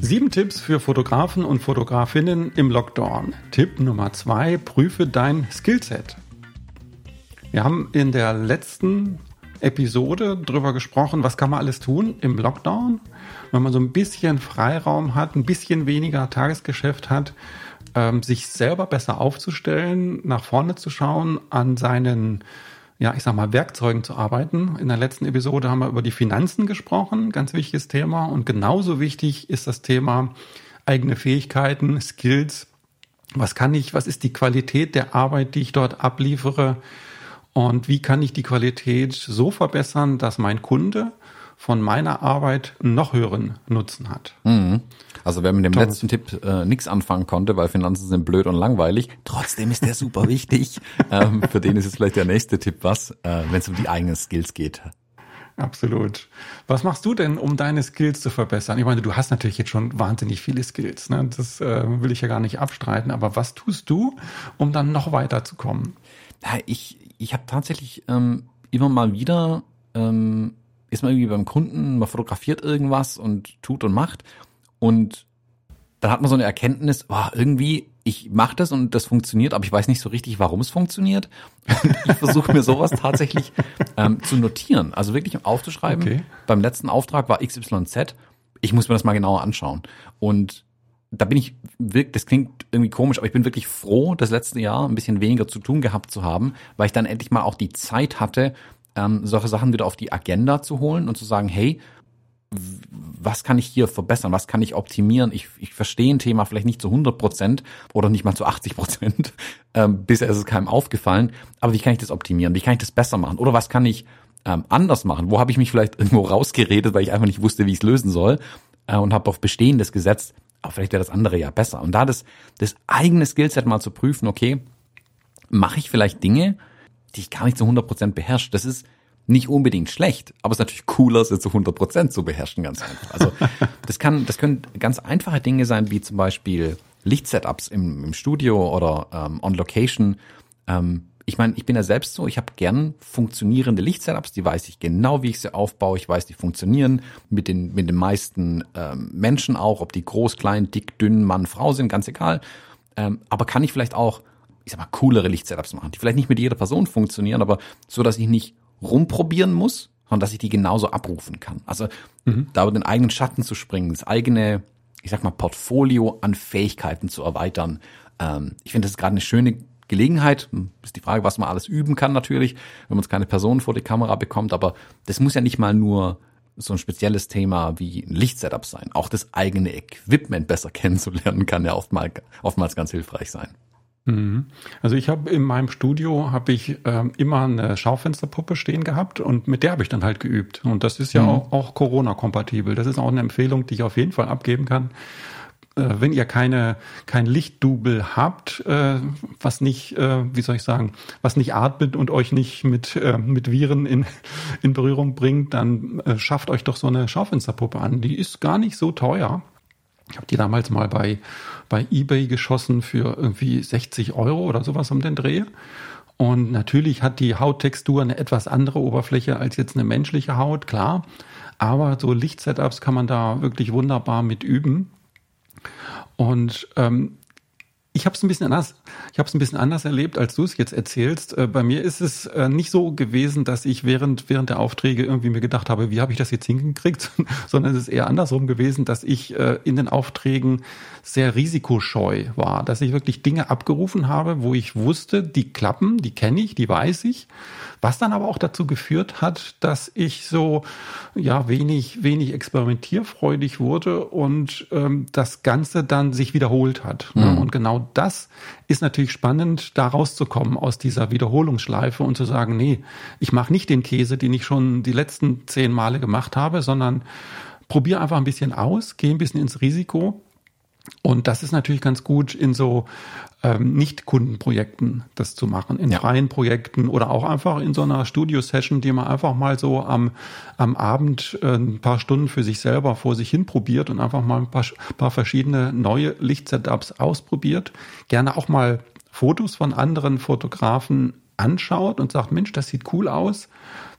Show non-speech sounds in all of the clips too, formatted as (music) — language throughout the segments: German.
Sieben Tipps für Fotografen und Fotografinnen im Lockdown. Tipp Nummer zwei, prüfe dein Skillset. Wir haben in der letzten Episode drüber gesprochen, was kann man alles tun im Lockdown, wenn man so ein bisschen Freiraum hat, ein bisschen weniger Tagesgeschäft hat, ähm, sich selber besser aufzustellen, nach vorne zu schauen, an seinen ja, ich sag mal, Werkzeugen zu arbeiten. In der letzten Episode haben wir über die Finanzen gesprochen, ganz wichtiges Thema. Und genauso wichtig ist das Thema eigene Fähigkeiten, Skills. Was kann ich, was ist die Qualität der Arbeit, die ich dort abliefere? Und wie kann ich die Qualität so verbessern, dass mein Kunde von meiner Arbeit noch höheren Nutzen hat? Mhm. Also wer mit dem Thomas. letzten Tipp äh, nichts anfangen konnte, weil Finanzen sind blöd und langweilig, trotzdem ist der super wichtig. (laughs) ähm, für den ist es vielleicht der nächste Tipp was, äh, wenn es um die eigenen Skills geht. Absolut. Was machst du denn, um deine Skills zu verbessern? Ich meine, du hast natürlich jetzt schon wahnsinnig viele Skills. Ne? Das äh, will ich ja gar nicht abstreiten. Aber was tust du, um dann noch weiterzukommen? Ja, ich ich habe tatsächlich ähm, immer mal wieder ähm, ist man irgendwie beim Kunden, man fotografiert irgendwas und tut und macht und dann hat man so eine Erkenntnis, oh, irgendwie, ich mache das und das funktioniert, aber ich weiß nicht so richtig, warum es funktioniert. (laughs) Und ich versuche mir sowas tatsächlich ähm, zu notieren, also wirklich aufzuschreiben. Okay. Beim letzten Auftrag war XYZ. Ich muss mir das mal genauer anschauen. Und da bin ich wirklich, das klingt irgendwie komisch, aber ich bin wirklich froh, das letzte Jahr ein bisschen weniger zu tun gehabt zu haben, weil ich dann endlich mal auch die Zeit hatte, ähm, solche Sachen wieder auf die Agenda zu holen und zu sagen, hey, was kann ich hier verbessern, was kann ich optimieren. Ich, ich verstehe ein Thema vielleicht nicht zu 100 Prozent oder nicht mal zu 80 Prozent. (laughs) Ähm, bisher ist es keinem aufgefallen. Aber wie kann ich das optimieren? Wie kann ich das besser machen? Oder was kann ich ähm, anders machen? Wo habe ich mich vielleicht (laughs) irgendwo rausgeredet, weil ich einfach nicht wusste, wie ich es lösen soll äh, und habe auf Bestehendes gesetzt. Aber vielleicht wäre das andere ja besser. Und da das, das eigene Skillset mal zu prüfen, okay, mache ich vielleicht Dinge, die ich gar nicht zu 100 Prozent beherrsche. Das ist nicht unbedingt schlecht, aber es ist natürlich cooler, sie zu 100 Prozent zu beherrschen, ganz einfach. Also (laughs) das kann, das können ganz einfache Dinge sein, wie zum Beispiel Lichtsetups im, im Studio oder ähm, on Location. Ähm, ich meine, ich bin ja selbst so, ich habe gern funktionierende Lichtsetups, die weiß ich genau, wie ich sie aufbaue, ich weiß, die funktionieren mit den, mit den meisten ähm, Menschen auch, ob die groß, klein, dick, dünn, Mann, Frau sind, ganz egal. Ähm, aber kann ich vielleicht auch, ich sag mal, coolere Lichtsetups machen, die vielleicht nicht mit jeder Person funktionieren, aber so, dass ich nicht rumprobieren muss, sondern dass ich die genauso abrufen kann. Also mhm. da über den eigenen Schatten zu springen, das eigene, ich sag mal, Portfolio an Fähigkeiten zu erweitern. Ähm, ich finde, das ist gerade eine schöne Gelegenheit. Ist die Frage, was man alles üben kann natürlich, wenn man es keine Person vor die Kamera bekommt. Aber das muss ja nicht mal nur so ein spezielles Thema wie ein Lichtsetup sein. Auch das eigene Equipment besser (laughs) kennenzulernen kann ja oftmals, oftmals ganz hilfreich sein. Mhm. Also ich habe in meinem Studio habe ich ähm, immer eine Schaufensterpuppe stehen gehabt und mit der habe ich dann halt geübt. Und das ist ja mhm. auch, auch Corona-kompatibel. Das ist auch eine Empfehlung, die ich auf jeden Fall abgeben kann. Äh, wenn ihr keine kein Lichtdubel habt, äh, was nicht, äh, wie soll ich sagen, was nicht atmet und euch nicht mit äh, mit Viren in in Berührung bringt, dann äh, schafft euch doch so eine Schaufensterpuppe an. Die ist gar nicht so teuer. Ich habe die damals mal bei, bei eBay geschossen für irgendwie 60 Euro oder sowas um den Dreh. Und natürlich hat die Hauttextur eine etwas andere Oberfläche als jetzt eine menschliche Haut, klar. Aber so Lichtsetups kann man da wirklich wunderbar mit üben. Und ähm, ich habe es ein bisschen anders, ich habe es ein bisschen anders erlebt, als du es jetzt erzählst. Äh, bei mir ist es äh, nicht so gewesen, dass ich während während der Aufträge irgendwie mir gedacht habe, wie habe ich das jetzt hingekriegt, (laughs) sondern es ist eher andersrum gewesen, dass ich äh, in den Aufträgen sehr risikoscheu war, dass ich wirklich Dinge abgerufen habe, wo ich wusste, die klappen, die kenne ich, die weiß ich was dann aber auch dazu geführt hat, dass ich so ja wenig, wenig experimentierfreudig wurde und ähm, das Ganze dann sich wiederholt hat. Ne? Mhm. Und genau das ist natürlich spannend, da rauszukommen aus dieser Wiederholungsschleife und zu sagen, nee, ich mache nicht den Käse, den ich schon die letzten zehn Male gemacht habe, sondern probiere einfach ein bisschen aus, gehe ein bisschen ins Risiko. Und das ist natürlich ganz gut in so ähm, Nicht-Kundenprojekten das zu machen, in ja. freien Projekten oder auch einfach in so einer Studio-Session, die man einfach mal so am, am Abend äh, ein paar Stunden für sich selber vor sich hin probiert und einfach mal ein paar, paar verschiedene neue Lichtsetups ausprobiert. Gerne auch mal Fotos von anderen Fotografen anschaut und sagt, Mensch, das sieht cool aus.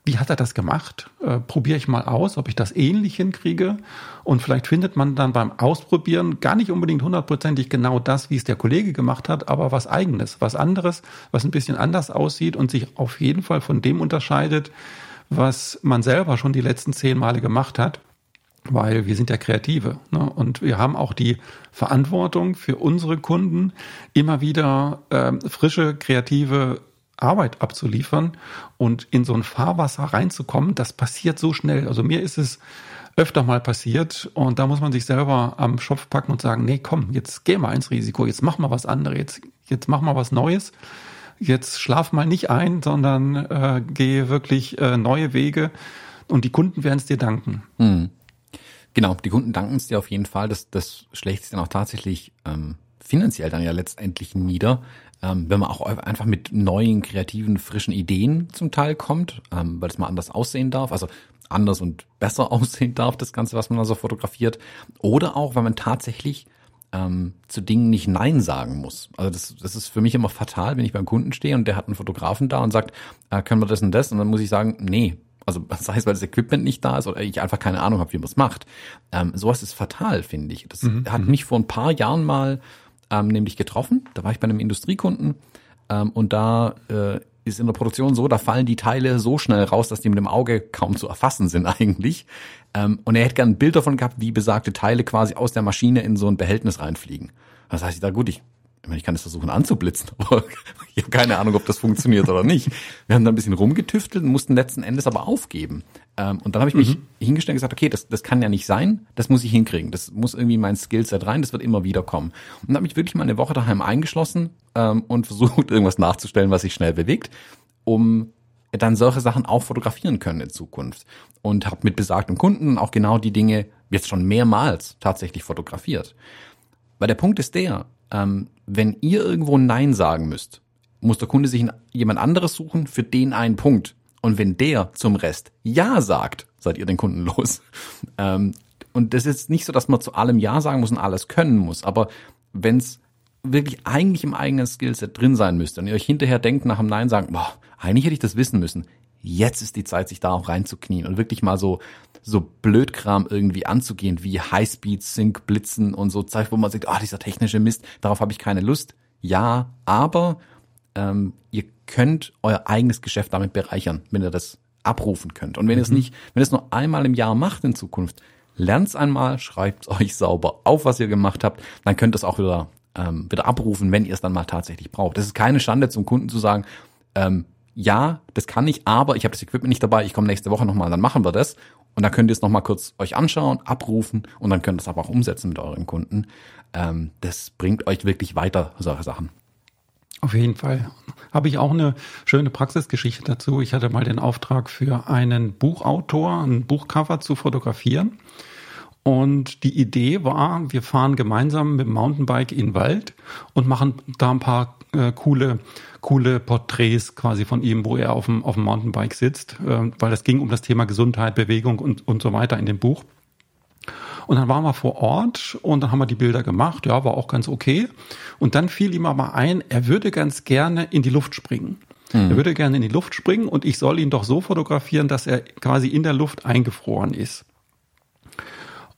Wie hat er das gemacht? Äh, Probiere ich mal aus, ob ich das ähnlich hinkriege. Und vielleicht findet man dann beim Ausprobieren gar nicht unbedingt hundertprozentig genau das, wie es der Kollege gemacht hat, aber was eigenes, was anderes, was ein bisschen anders aussieht und sich auf jeden Fall von dem unterscheidet, was man selber schon die letzten zehn Male gemacht hat weil wir sind ja Kreative ne? und wir haben auch die Verantwortung für unsere Kunden, immer wieder äh, frische, kreative Arbeit abzuliefern und in so ein Fahrwasser reinzukommen, das passiert so schnell. Also mir ist es öfter mal passiert und da muss man sich selber am Schopf packen und sagen, nee, komm, jetzt geh mal ins Risiko, jetzt mach mal was anderes, jetzt, jetzt mach mal was Neues, jetzt schlaf mal nicht ein, sondern äh, gehe wirklich äh, neue Wege und die Kunden werden es dir danken. Hm. Genau, die Kunden danken es dir auf jeden Fall. Das, das schlägt sich dann auch tatsächlich ähm, finanziell dann ja letztendlich nieder, ähm, wenn man auch einfach mit neuen, kreativen, frischen Ideen zum Teil kommt, ähm, weil es mal anders aussehen darf. Also anders und besser (laughs) aussehen darf, das Ganze, was man da so fotografiert. Oder auch, weil man tatsächlich ähm, zu Dingen nicht Nein sagen muss. Also das, das ist für mich immer fatal, wenn ich beim Kunden stehe und der hat einen Fotografen da und sagt, äh, können wir das und das? Und dann muss ich sagen, nee, also (laughs) sei es, weil das Equipment nicht da ist oder ich einfach keine Ahnung habe, wie man es macht. Ähm, sowas ist fatal, finde ich. Das mhm. hat mhm. mich vor ein paar Jahren mal ähm, nämlich getroffen. Da war ich bei einem Industriekunden ähm, und da äh, ist in der Produktion so, da fallen die Teile so schnell raus, dass die mit dem Auge kaum zu erfassen sind (laughs) eigentlich. Ähm, und er hätte gern ein Bild davon gehabt, wie besagte Teile quasi aus der Maschine in so ein Behältnis reinfliegen. Das heißt, da gut, ich ich ich kann es versuchen anzublitzen, (laughs) aber ich habe keine Ahnung, ob das funktioniert oder nicht. Wir haben da ein bisschen rumgetüftelt und mussten letzten Endes aber aufgeben. Ähm, und dann habe ich mich mhm. hingestellt und gesagt, okay, das, das kann ja nicht sein, das muss ich hinkriegen. Das muss irgendwie in mein Skillset rein, das wird immer wieder kommen. Und dann habe ich wirklich mal eine Woche daheim eingeschlossen ähm, und versucht, (laughs) irgendwas nachzustellen, was sich schnell bewegt, um dann solche Sachen auch fotografieren können in Zukunft. Und habe mit besagtem Kunden auch genau die Dinge jetzt schon mehrmals tatsächlich fotografiert. Weil der Punkt ist der, ähm, wenn ihr irgendwo Nein sagen müsst, muss der Kunde sich jemand anderes suchen für den einen Punkt. Und wenn der zum Rest Ja sagt, seid ihr den Kunden (laughs) los. Ähm, und das ist nicht so, dass man zu allem Ja sagen muss und alles können muss. Aber wenn es wirklich eigentlich im eigenen Skillset drin sein müsste und ihr euch hinterher denkt nach dem Nein sagen, boah, eigentlich hätte ich das wissen müssen. Jetzt ist die Zeit, sich da auch reinzuknien und wirklich mal so so Blödkram irgendwie anzugehen, wie Highspeed, Sync, Blitzen und so Zeug, wo man sagt, ah, oh, dieser technische Mist, darauf habe ich keine Lust. Ja, aber ähm, ihr könnt euer eigenes Geschäft damit bereichern, wenn ihr das abrufen könnt. Und wenn mhm. ihr es mhm. nicht, wenn ihr es nur einmal im Jahr macht in Zukunft, lernt's einmal, schreibt euch sauber auf, was ihr gemacht habt, dann könnt ihr es auch wieder, ähm, wieder abrufen, wenn ihr es dann mal tatsächlich braucht. Das ist keine Schande zum Kunden zu sagen, ähm, ja, das kann ich, aber ich habe das Equipment nicht dabei, ich komme nächste Woche nochmal, dann machen wir das. Und dann könnt ihr es nochmal kurz euch anschauen, abrufen und dann könnt ihr es aber auch umsetzen mit euren Kunden. Ähm, das bringt euch wirklich weiter, solche Sachen. Auf jeden Fall. Habe ich auch eine schöne Praxisgeschichte dazu. Ich hatte mal den Auftrag für einen Buchautor, ein Buchcover zu fotografieren. Und die Idee war, wir fahren gemeinsam mit dem Mountainbike in den Wald und machen da ein paar äh, coole coole Porträts quasi von ihm, wo er auf dem, auf dem Mountainbike sitzt, äh, weil es ging um das Thema Gesundheit, Bewegung und, und so weiter in dem Buch. Und dann waren wir vor Ort und dann haben wir die Bilder gemacht. Ja, war auch ganz okay. Und dann fiel ihm aber ein, er würde ganz gerne in die Luft springen. Mhm. Er würde gerne in die Luft springen und ich soll ihn doch so fotografieren, dass er quasi in der Luft eingefroren ist.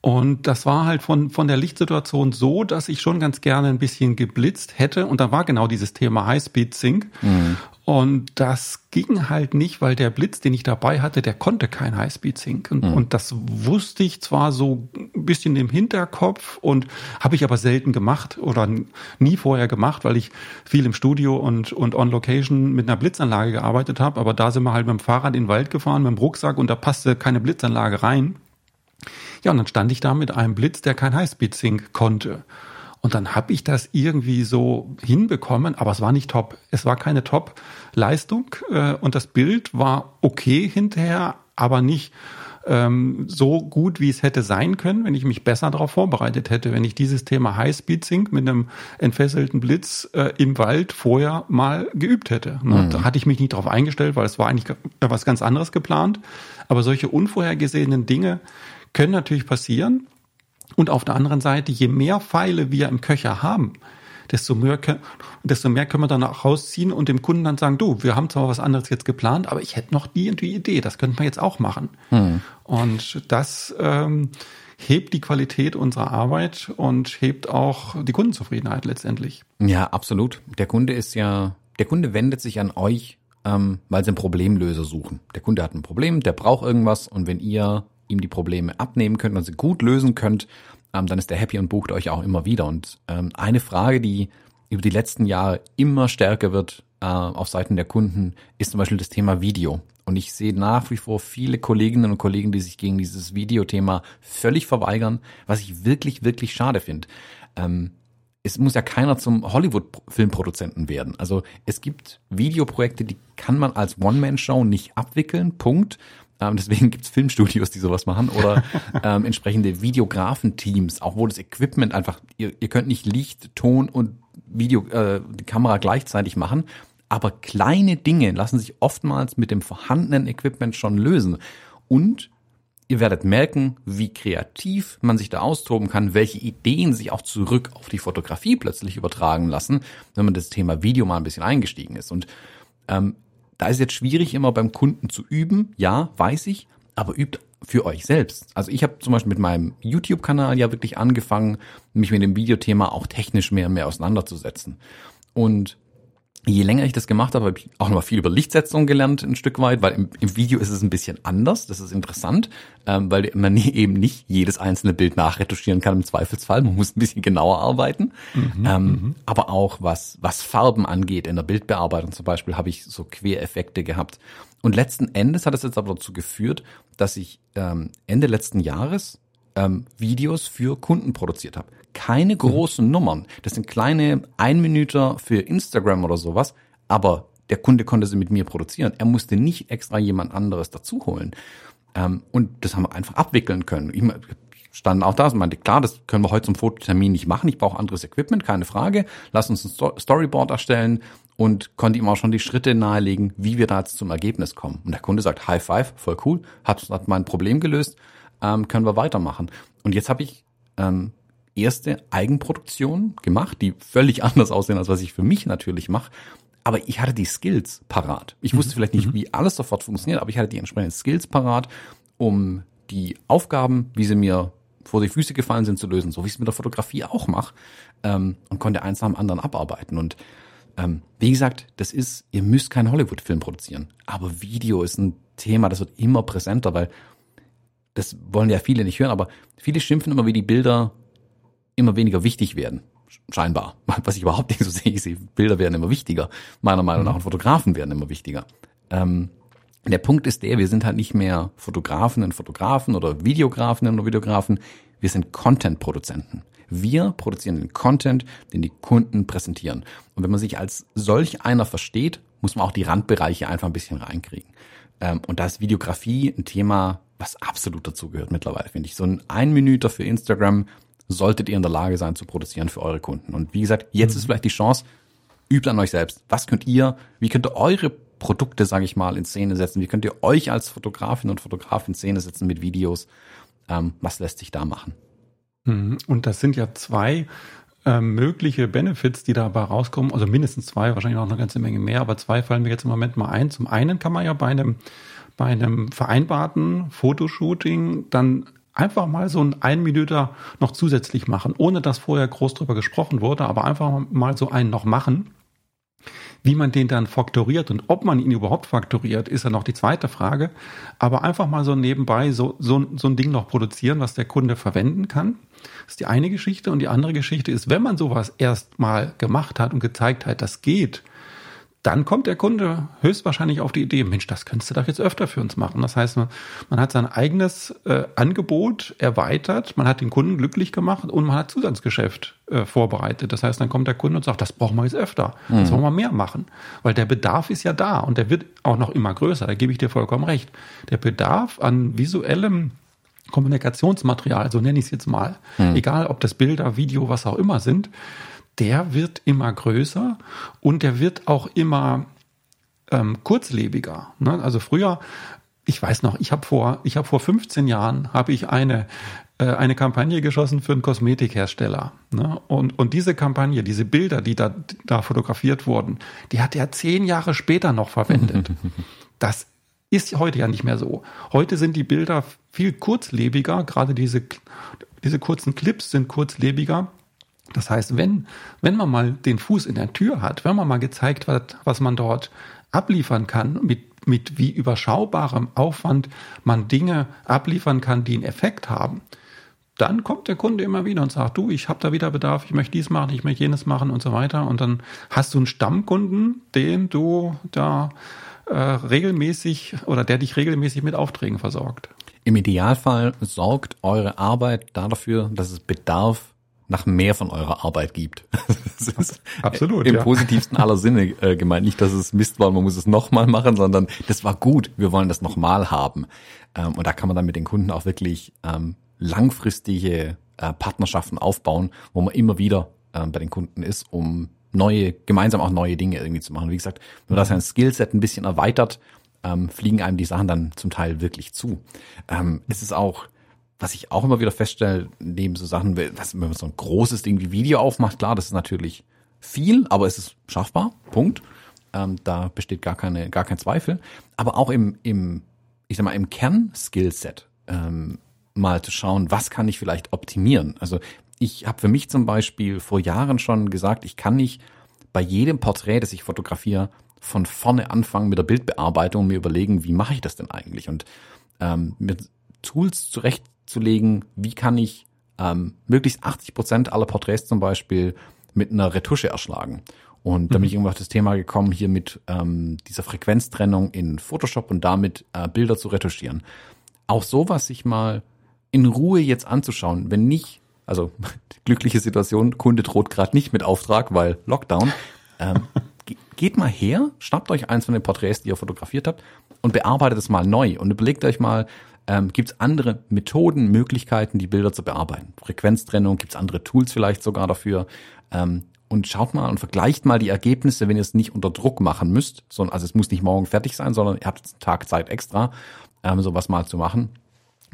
Und das war halt von, von der Lichtsituation so, dass ich schon ganz gerne ein bisschen geblitzt hätte. Und da war genau dieses Thema Highspeed Sync. Mhm. Und das ging halt nicht, weil der Blitz, den ich dabei hatte, der konnte kein Highspeed Sync. Und, mhm. und das wusste ich zwar so ein bisschen im Hinterkopf und habe ich aber selten gemacht oder nie vorher gemacht, weil ich viel im Studio und, und on Location mit einer Blitzanlage gearbeitet habe. Aber da sind wir halt mit dem Fahrrad in den Wald gefahren, mit dem Rucksack und da passte keine Blitzanlage rein. Ja, und dann stand ich da mit einem Blitz, der kein Highspeed-Sync konnte. Und dann habe ich das irgendwie so hinbekommen, aber es war nicht top. Es war keine Top-Leistung äh, und das Bild war okay hinterher, aber nicht ähm, so gut, wie es hätte sein können, wenn ich mich besser darauf vorbereitet hätte, wenn ich dieses Thema Highspeed Sync mit einem entfesselten Blitz äh, im Wald vorher mal geübt hätte. Ne? Mhm. Da hatte ich mich nicht darauf eingestellt, weil es war eigentlich was ganz anderes geplant. Aber solche unvorhergesehenen Dinge, können natürlich passieren. Und auf der anderen Seite, je mehr Pfeile wir im Köcher haben, desto mehr, desto mehr können wir dann auch rausziehen und dem Kunden dann sagen, du, wir haben zwar was anderes jetzt geplant, aber ich hätte noch die und die Idee, das könnten wir jetzt auch machen. Mhm. Und das ähm, hebt die Qualität unserer Arbeit und hebt auch die Kundenzufriedenheit letztendlich. Ja, absolut. Der Kunde ist ja, der Kunde wendet sich an euch, ähm, weil sie einen Problemlöser suchen. Der Kunde hat ein Problem, der braucht irgendwas und wenn ihr ihm die Probleme abnehmen könnt und sie gut lösen könnt, ähm, dann ist der happy und bucht euch auch immer wieder. Und ähm, eine Frage, die über die letzten Jahre immer stärker wird äh, auf Seiten der Kunden, ist zum Beispiel das Thema Video. Und ich sehe nach wie vor viele Kolleginnen und Kollegen, die sich gegen dieses Videothema völlig verweigern, was ich wirklich, wirklich schade finde. Ähm, es muss ja keiner zum Hollywood-Filmproduzenten werden. Also es gibt Videoprojekte, die kann man als One-Man-Show nicht abwickeln, Punkt. Ähm, deswegen gibt's Filmstudios, die sowas machen oder (laughs) ähm, entsprechende Videografenteams, auch wo das Equipment einfach, ihr, ihr könnt nicht Licht, Ton und Video, äh, die Kamera gleichzeitig machen, aber kleine Dinge lassen sich oftmals mit dem vorhandenen Equipment schon lösen. Und ihr werdet merken, wie kreativ man sich da austoben kann, welche Ideen sich auch zurück auf die Fotografie plötzlich übertragen lassen, wenn man das Thema Video mal ein bisschen eingestiegen ist. Und ähm, da ist jetzt schwierig, immer beim Kunden zu üben. Ja, weiß ich, aber übt für euch selbst. Also ich habe zum Beispiel mit meinem YouTube-Kanal ja wirklich angefangen, mich mit dem Videothema auch technisch mehr und mehr auseinanderzusetzen. Und je länger ich das gemacht habe, habe ich auch noch mal viel über Lichtsetzung gelernt, ein Stück weit, weil im, im Video ist es ein bisschen anders. Das ist interessant, ähm, weil man (laughs) eben nicht jedes einzelne Bild nachretuschieren kann im Zweifelsfall. Man muss ein bisschen genauer arbeiten. Mhm, ähm, mhm. aber auch was, was Farben angeht, in der Bildbearbeitung zum Beispiel, habe ich so Quereffekte gehabt. Und letzten Endes hat es jetzt aber dazu geführt, dass ich ähm, Ende letzten Jahres ähm, Videos für Kunden produziert habe. Keine mhm. großen. Nummern. Das sind kleine Einminüter für Instagram oder sowas, aber der Kunde konnte sie mit mir produzieren. Er musste nicht extra jemand anderes dazu holen. Ähm, und das haben wir einfach abwickeln können. Ich stand auch da und meinte, klar, das können wir heute zum Fototermin nicht machen. Ich brauche anderes Equipment, keine Frage. Lass uns ein Storyboard erstellen und konnte ihm auch schon die Schritte nahelegen, wie wir da jetzt zum Ergebnis kommen. Und der Kunde sagt, High Five, voll cool, hat, hat mein Problem gelöst ähm, können wir weitermachen. Und jetzt habe ich ähm, erste Eigenproduktionen gemacht, die völlig (laughs) anders aussehen, als was ich für mich natürlich mache. Aber ich hatte die Skills parat. Ich wusste mhm. vielleicht nicht, mhm. wie alles sofort funktioniert, aber ich hatte die entsprechenden Skills parat, um die Aufgaben, wie sie mir vor die Füße gefallen sind, zu lösen, so wie ich es mit der Fotografie auch mache, ähm, und konnte eins nach dem anderen abarbeiten. Und ähm, wie gesagt, das ist, ihr müsst keinen Hollywood-Film produzieren, aber Video ist ein Thema, das wird immer präsenter, weil das wollen ja viele nicht hören, aber viele schimpfen immer, wie die Bilder immer weniger wichtig werden. Scheinbar. (laughs) Was ich überhaupt nicht so sehe. Ich sehe, Bilder werden immer wichtiger. Meiner Meinung nach. Und Fotografen werden immer wichtiger. Ähm, der Punkt ist der, wir sind halt nicht mehr Fotografen und Fotografen oder Videografen und Videografen. Wir sind Content-Produzenten. Wir produzieren den Content, den die Kunden präsentieren. Und wenn man sich als solch einer versteht, muss man auch die Randbereiche einfach ein bisschen reinkriegen. Ähm, und da ist Videografie ein Thema, was absolut dazu gehört mittlerweile, finde ich. So ein Einminüter für Instagram solltet ihr in der Lage sein zu produzieren für eure Kunden. Und wie gesagt, jetzt mhm. ist vielleicht die Chance, übt an euch selbst. Was könnt ihr, wie könnt ihr eure Produkte, sage ich mal, in Szene setzen? Wie könnt ihr euch als Fotografin und Fotograf in Szene setzen mit Videos? Ähm, was lässt sich da machen? Mhm. Und das sind ja zwei äh, mögliche Benefits, die dabei rauskommen. Also mindestens zwei, wahrscheinlich noch eine ganze Menge mehr, aber zwei fallen mir jetzt im Moment mal ein. Zum einen kann man ja bei einem bei einem vereinbarten Fotoshooting dann einfach mal so ein Einminüter noch zusätzlich machen, ohne dass vorher groß drüber gesprochen wurde, aber einfach mal so einen noch machen. Wie man den dann faktoriert und ob man ihn überhaupt faktoriert, ist ja noch die zweite Frage. Aber einfach mal so nebenbei so, so, so ein Ding noch produzieren, was der Kunde verwenden kann. Ist die eine Geschichte. Und die andere Geschichte ist, wenn man sowas erst mal gemacht hat und gezeigt hat, das geht, dann kommt der Kunde höchstwahrscheinlich auf die Idee, Mensch, das könntest du doch jetzt öfter für uns machen. Das heißt, man, man hat sein eigenes äh, Angebot erweitert, man hat den Kunden glücklich gemacht und man hat Zusatzgeschäft äh, vorbereitet. Das heißt, dann kommt der Kunde und sagt, das brauchen wir jetzt öfter, mhm. das wollen wir mehr machen. Weil der Bedarf ist ja da und der wird auch noch immer größer, da gebe ich dir vollkommen recht. Der Bedarf an visuellem Kommunikationsmaterial, so nenne ich es jetzt mal, mhm. egal ob das Bilder, Video, was auch immer sind, der wird immer größer und der wird auch immer ähm, kurzlebiger. Ne? Also früher, ich weiß noch, ich habe vor, ich habe vor 15 Jahren habe ich eine äh, eine Kampagne geschossen für einen Kosmetikhersteller. Ne? Und, und diese Kampagne, diese Bilder, die da, da fotografiert wurden, die hat er zehn Jahre später noch verwendet. (laughs) Das ist heute ja nicht mehr so. Heute sind die Bilder viel kurzlebiger, gerade diese, diese kurzen Clips sind kurzlebiger. Das heißt, wenn, wenn man mal den Fuß in der Tür hat, wenn man mal gezeigt hat, was man dort abliefern kann, mit, mit wie überschaubarem Aufwand man Dinge abliefern kann, die einen Effekt haben, dann kommt der Kunde immer wieder und sagt, du, ich habe da wieder Bedarf, ich möchte dies machen, ich möchte jenes machen und so weiter. Und dann hast du einen Stammkunden, den du da äh, regelmäßig oder der dich regelmäßig mit Aufträgen versorgt. Im Idealfall sorgt eure Arbeit dafür, dass es Bedarf nach mehr von eurer Arbeit gibt. (laughs) Das ist Absolut. Im ja. positivsten aller Sinne äh, gemeint. Nicht, dass es Mist war, man muss es nochmal machen, sondern das war gut, wir wollen das nochmal haben. Ähm, und da kann man dann mit den Kunden auch wirklich ähm, langfristige äh, Partnerschaften aufbauen, wo man immer wieder äh, bei den Kunden ist, um neue, gemeinsam auch neue Dinge irgendwie zu machen. Wie gesagt, nur dass ein Skillset ein bisschen erweitert, ähm, fliegen einem die Sachen dann zum Teil wirklich zu. Ähm, es ist auch, was ich auch immer wieder feststelle, neben so Sachen, was, wenn man so ein großes Ding wie Video aufmacht, klar, das ist natürlich viel, aber es ist schaffbar, Punkt. Ähm, da besteht gar keine, gar kein Zweifel. Aber auch im, im, ich sag mal, im Kern-Skillset ähm, mal zu schauen, was kann ich vielleicht optimieren. Also ich habe für mich zum Beispiel vor Jahren schon gesagt, ich kann nicht bei jedem Porträt, das ich fotografiere, von vorne anfangen mit der Bildbearbeitung und mir überlegen, wie mache ich das denn eigentlich? Und ähm, mir Tools zurechtzulegen, wie kann ich ähm, möglichst 80 Prozent aller Porträts zum Beispiel mit einer Retusche erschlagen. Und da bin ich mhm. irgendwann auf das Thema gekommen, hier mit ähm, dieser Frequenztrennung in Photoshop und damit äh, Bilder zu retuschieren. Auch sowas sich mal in Ruhe jetzt anzuschauen, wenn nicht, also (laughs) glückliche Situation, Kunde droht gerade nicht mit Auftrag, weil Lockdown. Ähm, (laughs) geht mal her, schnappt euch eins von den Porträts, die ihr fotografiert habt und bearbeitet es mal neu und überlegt euch mal, ähm, gibt es andere Methoden, Möglichkeiten, die Bilder zu bearbeiten? Frequenztrennung, gibt es andere Tools vielleicht sogar dafür? Ähm, und schaut mal und vergleicht mal die Ergebnisse, wenn ihr es nicht unter Druck machen müsst, sondern also es muss nicht morgen fertig sein, sondern ihr habt einen Tag Zeit extra, ähm, sowas mal zu machen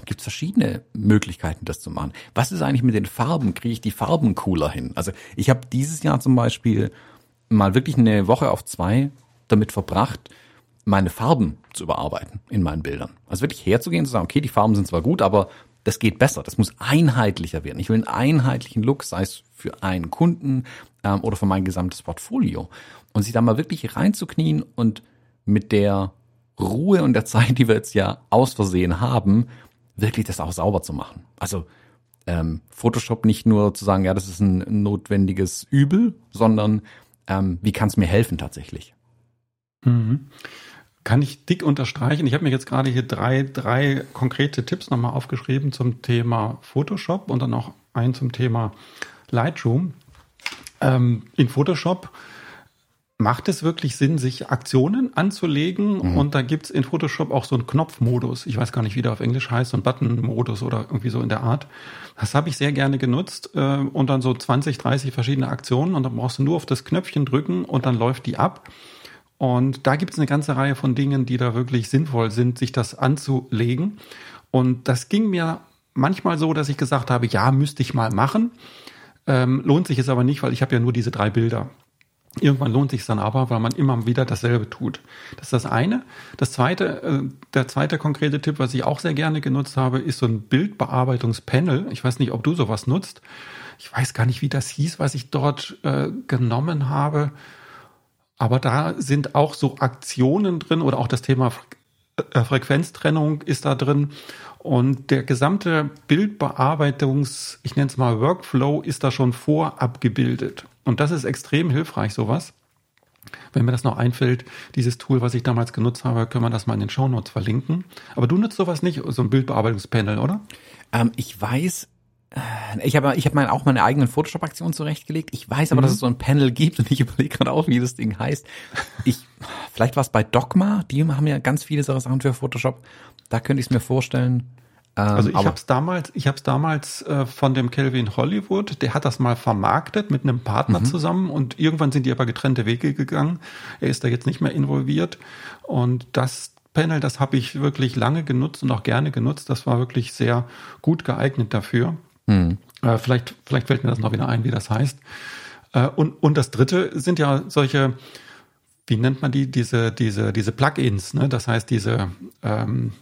gibt es verschiedene Möglichkeiten, das zu machen. Was ist eigentlich mit den Farben? Kriege ich die Farben cooler hin? Also ich habe dieses Jahr zum Beispiel mal wirklich eine Woche auf zwei damit verbracht, meine Farben zu überarbeiten in meinen Bildern. Also wirklich herzugehen, zu sagen, okay, die Farben sind zwar gut, aber das geht besser. Das muss einheitlicher werden. Ich will einen einheitlichen Look, sei es für einen Kunden ähm, oder für mein gesamtes Portfolio. Und sich da mal wirklich reinzuknien und mit der Ruhe und der Zeit, die wir jetzt ja aus Versehen haben, wirklich das auch sauber zu machen. Also ähm, Photoshop nicht nur zu sagen, ja, das ist ein notwendiges Übel, sondern ähm, wie kann es mir helfen tatsächlich? Mhm. Kann ich dick unterstreichen. Ich habe mir jetzt gerade hier drei, drei konkrete Tipps nochmal aufgeschrieben zum Thema Photoshop und dann auch einen zum Thema Lightroom. Ähm, in Photoshop macht es wirklich Sinn, sich Aktionen anzulegen? Mhm. Und da gibt's in Photoshop auch so einen Knopfmodus. Ich weiß gar nicht, wie der auf Englisch heißt, so ein Button-Modus oder irgendwie so in der Art. Das habe ich sehr gerne genutzt äh, und dann so 20, 30 verschiedene Aktionen und dann brauchst du nur auf das Knöpfchen drücken und dann läuft die ab. Und da gibt's eine ganze Reihe von Dingen, die da wirklich sinnvoll sind, sich das anzulegen. Und das ging mir manchmal so, dass ich gesagt habe, ja, müsste ich mal machen. Ähm, lohnt sich es aber nicht, weil ich habe ja nur diese drei Bilder. Irgendwann lohnt sich dann aber, weil man immer wieder dasselbe tut. Das ist das eine. Das zweite, äh, der zweite konkrete Tipp, was ich auch sehr gerne genutzt habe, ist so ein Bildbearbeitungspanel. Ich weiß nicht, ob du sowas nutzt. Ich weiß gar nicht, wie das hieß, was ich dort äh, genommen habe. Aber da sind auch so Aktionen drin oder auch das Thema äh, Frequenztrennung ist da drin. Und der gesamte Bildbearbeitungs, ich nenne es mal Workflow, ist da schon vorabgebildet. Und das ist extrem hilfreich, sowas. Wenn mir das noch einfällt, dieses Tool, was ich damals genutzt habe, können wir das mal in den Show Notes verlinken. Aber du nutzt sowas nicht, so ein Bildbearbeitungspanel, oder? Ähm, ich weiß, ich habe ich hab mein, auch meine eigenen Photoshop-Aktionen zurechtgelegt. Ich weiß aber, mhm. dass es so ein Panel gibt und ich (laughs) überlege gerade auch, wie das Ding heißt. Ich, vielleicht war es bei Dogma, die haben ja ganz viele Sachen für Photoshop. Da könnte ich es mir vorstellen. Ähm, also ich habe es damals, ich habe es damals äh, von dem Kelvin Hollywood, der hat das mal vermarktet mit einem Partner mhm. zusammen und irgendwann sind die aber getrennte Wege gegangen. Er ist da jetzt nicht mehr involviert und das Panel, das habe ich wirklich lange genutzt und auch gerne genutzt. Das war wirklich sehr gut geeignet dafür. Hm. Äh, vielleicht, vielleicht fällt mir das noch wieder ein, wie das heißt. Äh, und, und das dritte sind ja solche, wie nennt man die, diese, diese, diese Plugins, ne? Das heißt, diese, ähm,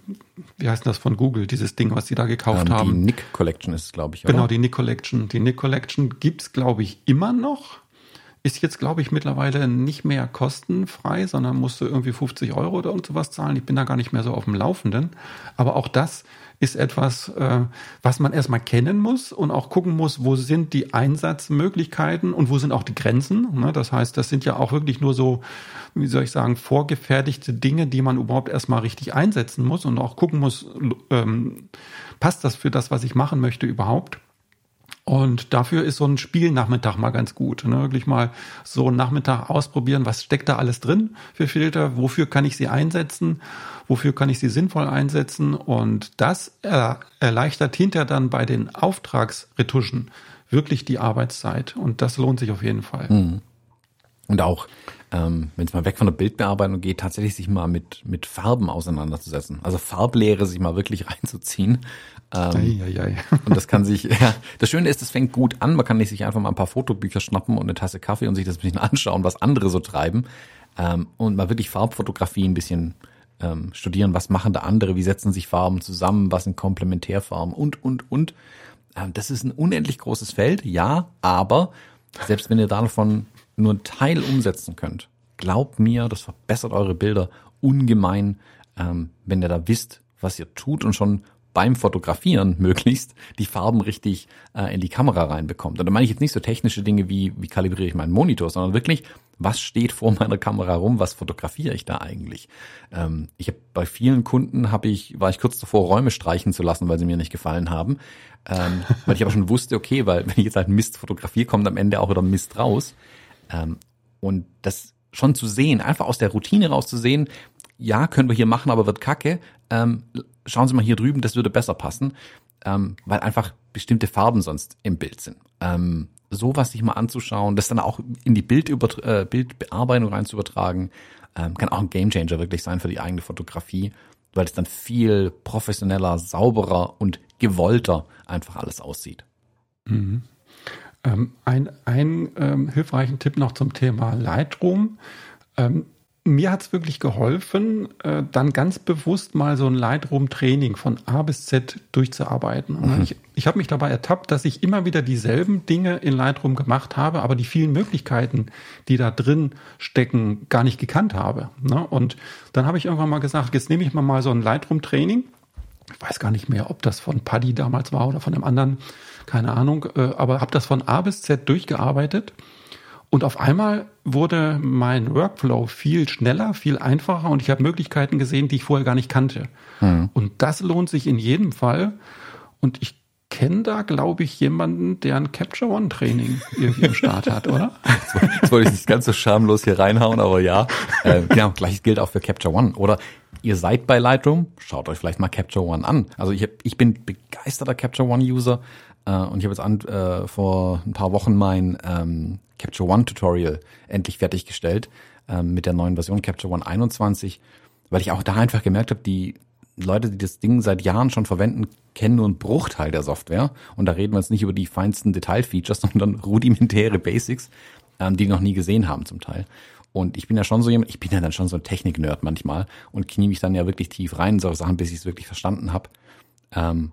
wie heißt das von Google, dieses Ding, was sie da gekauft ähm, haben. Die Nick Collection ist, glaube ich. Oder? Genau, die Nick Collection. Die Nick Collection gibt's, glaube ich, immer noch. Ist jetzt, glaube ich, mittlerweile nicht mehr kostenfrei, sondern musst du irgendwie 50 Euro oder und sowas zahlen. Ich bin da gar nicht mehr so auf dem Laufenden. Aber auch das ist etwas, äh, was man erstmal kennen muss und auch gucken muss, wo sind die Einsatzmöglichkeiten und wo sind auch die Grenzen. Ne? Das heißt, das sind ja auch wirklich nur so, wie soll ich sagen, vorgefertigte Dinge, die man überhaupt erstmal richtig einsetzen muss und auch gucken muss, ähm, passt das für das, was ich machen möchte überhaupt. Und dafür ist so ein Spielnachmittag mal ganz gut. Ne? Wirklich mal so einen Nachmittag ausprobieren, was steckt da alles drin für Filter, wofür kann ich sie einsetzen, wofür kann ich sie sinnvoll einsetzen. Und das erleichtert hinterher dann bei den Auftragsretuschen wirklich die Arbeitszeit. Und das lohnt sich auf jeden Fall. Mhm. Und auch, ähm, wenn es mal weg von der Bildbearbeitung geht, tatsächlich sich mal mit, mit Farben auseinanderzusetzen. Also Farblehre sich mal wirklich (laughs) reinzuziehen ähm, ei, ei, ei. (laughs) und das kann sich, ja, das Schöne ist, es fängt gut an. Man kann nicht sich einfach mal ein paar Fotobücher schnappen und eine Tasse Kaffee und sich das ein bisschen (laughs) anschauen, was andere so treiben. Ähm, und mal wirklich Farbfotografie ein bisschen ähm, studieren. Was machen da andere? Wie setzen sich Farben zusammen? Was sind Komplementärfarben? Und, und, und. Ähm, das ist ein unendlich großes Feld, ja, aber selbst wenn ihr davon nur einen Teil umsetzen könnt, glaubt mir, das verbessert eure Bilder ungemein, ähm, wenn ihr da wisst, was ihr tut und schon beim Fotografieren (laughs) möglichst die Farben richtig äh, in die Kamera reinbekommt. Und da meine ich jetzt nicht so technische Dinge wie, wie kalibriere ich meinen Monitor, sondern wirklich, was steht vor (laughs) meiner Kamera rum, was fotografiere ich da eigentlich? Ähm, ich habe bei vielen Kunden habe ich, war ich kurz davor, Räume streichen zu lassen, weil sie mir nicht gefallen haben. Ähm, weil ich aber schon wusste, okay, weil (laughs) wenn ich jetzt halt Mist fotografiere, kommt am Ende auch wieder Mist raus. Ähm, und das schon zu sehen, einfach aus der Routine rauszusehen, ja, können wir hier machen, aber wird kacke. Ähm, schauen Sie mal hier drüben, das würde besser passen, ähm, weil einfach bestimmte Farben sonst im Bild sind. Sowas sich mal anzuschauen, das dann auch in die Bildüber äh, Bildbearbeitung rein zu übertragen, kann auch ein Gamechanger wirklich sein für die eigene Fotografie, weil es dann viel professioneller, sauberer und gewollter einfach alles aussieht. Mhm. Ähm, ein ein ähm, hilfreichen Tipp noch zum Thema Lightroom. Ähm, mir hat's wirklich geholfen, äh, dann ganz bewusst mal so ein Lightroom-Training von A bis Z durchzuarbeiten. Mhm. Ich, ich habe mich dabei ertappt, dass ich immer wieder dieselben Dinge in Lightroom gemacht habe, aber die vielen Möglichkeiten, die da drin stecken, gar nicht gekannt habe. Ne? Und dann habe ich irgendwann mal gesagt, jetzt nehme ich mal mal so ein Lightroom-Training. Ich weiß gar nicht mehr, ob das von Paddy damals war oder von einem anderen, keine Ahnung, äh, aber habe das von A bis Z durchgearbeitet und auf einmal wurde mein Workflow viel schneller, viel einfacher und ich habe Möglichkeiten gesehen, die ich vorher gar nicht kannte. Mhm. Und das lohnt sich in jedem Fall. Und ich kenne da, glaube ich, jemanden, der ein Capture One Training irgendwie im Start hat, oder? (laughs) Jetzt wollte ich nicht ganz so schamlos hier reinhauen, aber ja. Äh, genau, gleiches gilt auch für Capture One. Oder ihr seid bei Lightroom, schaut euch vielleicht mal Capture One an. Also ich, hab, ich bin begeisterter Capture One User äh, und ich habe jetzt an, äh, vor ein paar Wochen mein ähm, Capture One Tutorial endlich fertiggestellt ähm, mit der neuen Version Capture One 21, weil ich auch da einfach gemerkt habe, die Leute, die das Ding seit Jahren schon verwenden, kennen nur einen Bruchteil der Software. Und da reden wir jetzt nicht über die feinsten Detailfeatures, (laughs) sondern rudimentäre Basics, ähm, die noch nie gesehen haben zum Teil. Und ich bin ja schon so jemand, ich bin ja dann schon so ein Technik-Nerd manchmal und knie mich dann ja wirklich tief rein in solche Sachen, bis ich es wirklich verstanden habe. Ähm,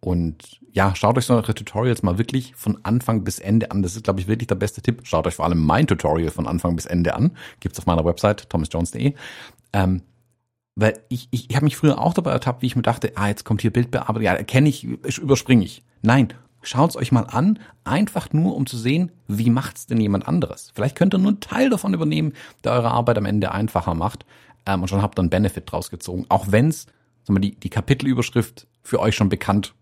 und ja, schaut euch solche Tutorials mal wirklich von Anfang bis Ende an. Das ist, glaube ich, wirklich der beste Tipp. Schaut euch vor allem mein Tutorial von Anfang bis Ende an. Gibt's auf meiner Website, thomasjones.de. Ähm, weil ich, ich, ich habe mich früher auch dabei ertappt, wie ich mir dachte, ah, jetzt kommt hier Bildbearbeitung, ja, erkenne ich, überspringe ich. Nein, schaut's euch mal an, einfach nur, um zu sehen, wie macht's denn jemand anderes. Vielleicht könnt ihr nur einen Teil davon übernehmen, der eure Arbeit am Ende einfacher macht. Ähm, und schon habt ihr einen Benefit draus gezogen. Auch wenn's, sagen wir, die, die Kapitelüberschrift für euch schon bekannt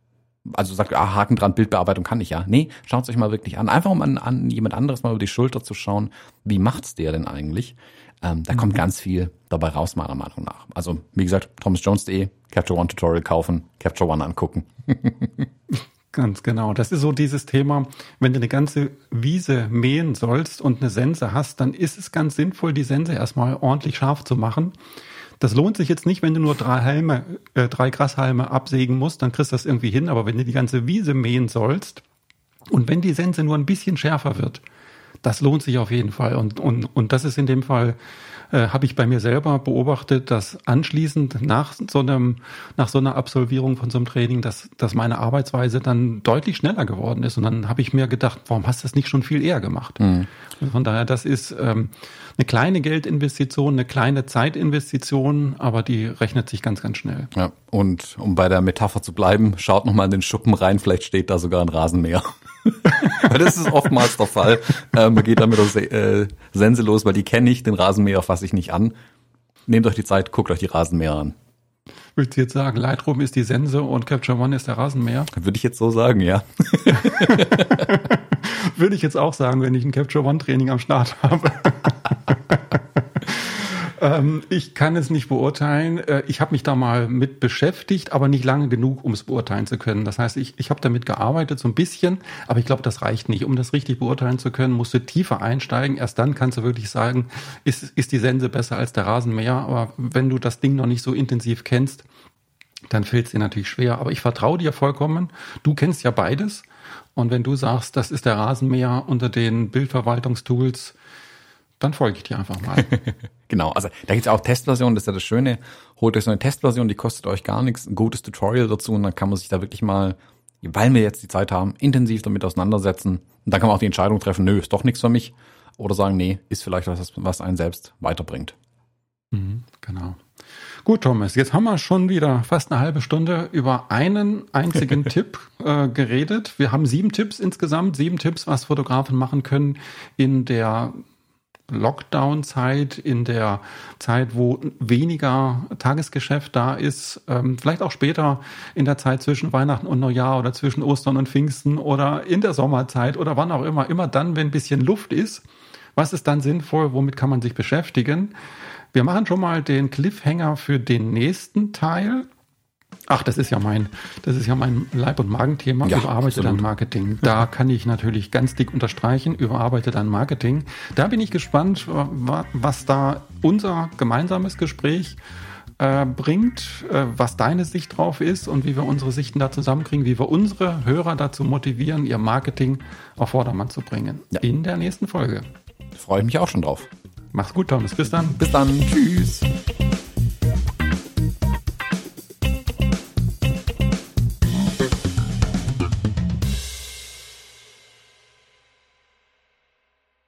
also sagt, ah, Haken dran, Bildbearbeitung kann ich ja. Nee, schaut euch mal wirklich an. Einfach um an, an jemand anderes mal über die Schulter zu schauen, wie macht's der denn eigentlich? Ähm, da mhm. kommt ganz viel dabei raus, meiner Meinung nach. Also, wie gesagt, thomasjones.de, Capture One Tutorial kaufen, Capture One angucken. (laughs) Ganz genau. Das ist so dieses Thema, wenn du eine ganze Wiese mähen sollst und eine Sense hast, dann ist es ganz sinnvoll, die Sense erstmal ordentlich scharf zu machen Das lohnt sich jetzt nicht, wenn du nur drei Halme, äh, drei Grashalme absägen musst, dann kriegst du das irgendwie hin. Aber wenn du die ganze Wiese mähen sollst und wenn die Sense nur ein bisschen schärfer wird, das lohnt sich auf jeden Fall. Und, und, und das ist in dem Fall äh, habe ich bei mir selber beobachtet, dass anschließend nach so einem, nach so einer Absolvierung von so einem Training, dass, dass meine Arbeitsweise dann deutlich schneller geworden ist. Und dann habe ich mir gedacht, warum hast du das nicht schon viel eher gemacht? Mhm. Von daher, das ist ähm, eine kleine Geldinvestition, eine kleine Zeitinvestition, aber die rechnet sich ganz, ganz schnell. Ja, und um bei der Metapher zu bleiben, schaut noch mal in den Schuppen rein, vielleicht steht da sogar ein Rasenmäher. Das ist oftmals der Fall. Äh, man geht damit aus äh, Sense los, weil die kenne ich, den Rasenmäher fasse ich nicht an. Nehmt euch die Zeit, guckt euch die Rasenmäher an. Würdest du jetzt sagen, Lightroom ist die Sense und Capture One ist der Rasenmäher? Würde ich jetzt so sagen, ja. (laughs) Würde ich jetzt auch sagen, wenn ich ein Capture One Training am Start habe. (laughs) Ähm, ich kann es nicht beurteilen. Äh, ich habe mich da mal mit beschäftigt, aber nicht lange genug, um es beurteilen zu können. Das heißt, ich, ich habe damit gearbeitet, so ein bisschen, aber ich glaube, das reicht nicht. Um das richtig beurteilen zu können, musst du tiefer einsteigen. Erst dann kannst du wirklich sagen, ist, ist die Sense besser als der Rasenmäher. Aber wenn du das Ding noch nicht so intensiv kennst, dann fällt es dir natürlich schwer. Aber ich vertraue dir vollkommen. Du kennst ja beides. Und wenn du sagst, das ist der Rasenmäher unter den Bildverwaltungstools, dann folge ich dir einfach mal. (laughs) genau, also da gibt's auch Testversionen, das ist ja das Schöne. Holt euch so eine Testversion, die kostet euch gar nichts, ein gutes Tutorial dazu und dann kann man sich da wirklich mal, weil wir jetzt die Zeit haben, intensiv damit auseinandersetzen. Und dann kann man auch die Entscheidung treffen, nö, ist doch nichts für mich. Oder sagen, nee, ist vielleicht was, was einen selbst weiterbringt. Mhm, genau. Gut, Thomas, jetzt haben wir schon wieder fast eine halbe Stunde über einen einzigen (laughs) Tipp äh, geredet. Wir haben sieben Tipps insgesamt, sieben Tipps, was Fotografen machen können in der Lockdown-Zeit, in der Zeit, wo weniger Tagesgeschäft da ist, ähm, vielleicht auch später in der Zeit zwischen Weihnachten und Neujahr oder zwischen Ostern und Pfingsten oder in der Sommerzeit oder wann auch immer, immer dann, wenn ein bisschen Luft ist. Was ist dann sinnvoll? Womit kann man sich beschäftigen? Wir machen schon mal den Cliffhanger für den nächsten Teil. Ach, das ist ja mein, das ist ja mein Leib- und Magenthema. Ja, überarbeite dein Marketing. Da (laughs) kann ich natürlich ganz dick unterstreichen. Überarbeite dein Marketing. Da bin ich gespannt, was da unser gemeinsames Gespräch äh, bringt, äh, was deine Sicht drauf ist und wie wir unsere Sichten da zusammenkriegen, wie wir unsere Hörer dazu motivieren, ihr Marketing auf Vordermann zu bringen. Ja. In der nächsten Folge. Freue ich mich auch schon drauf. Mach's gut, Thomas. Bis dann. Bis dann. Tschüss.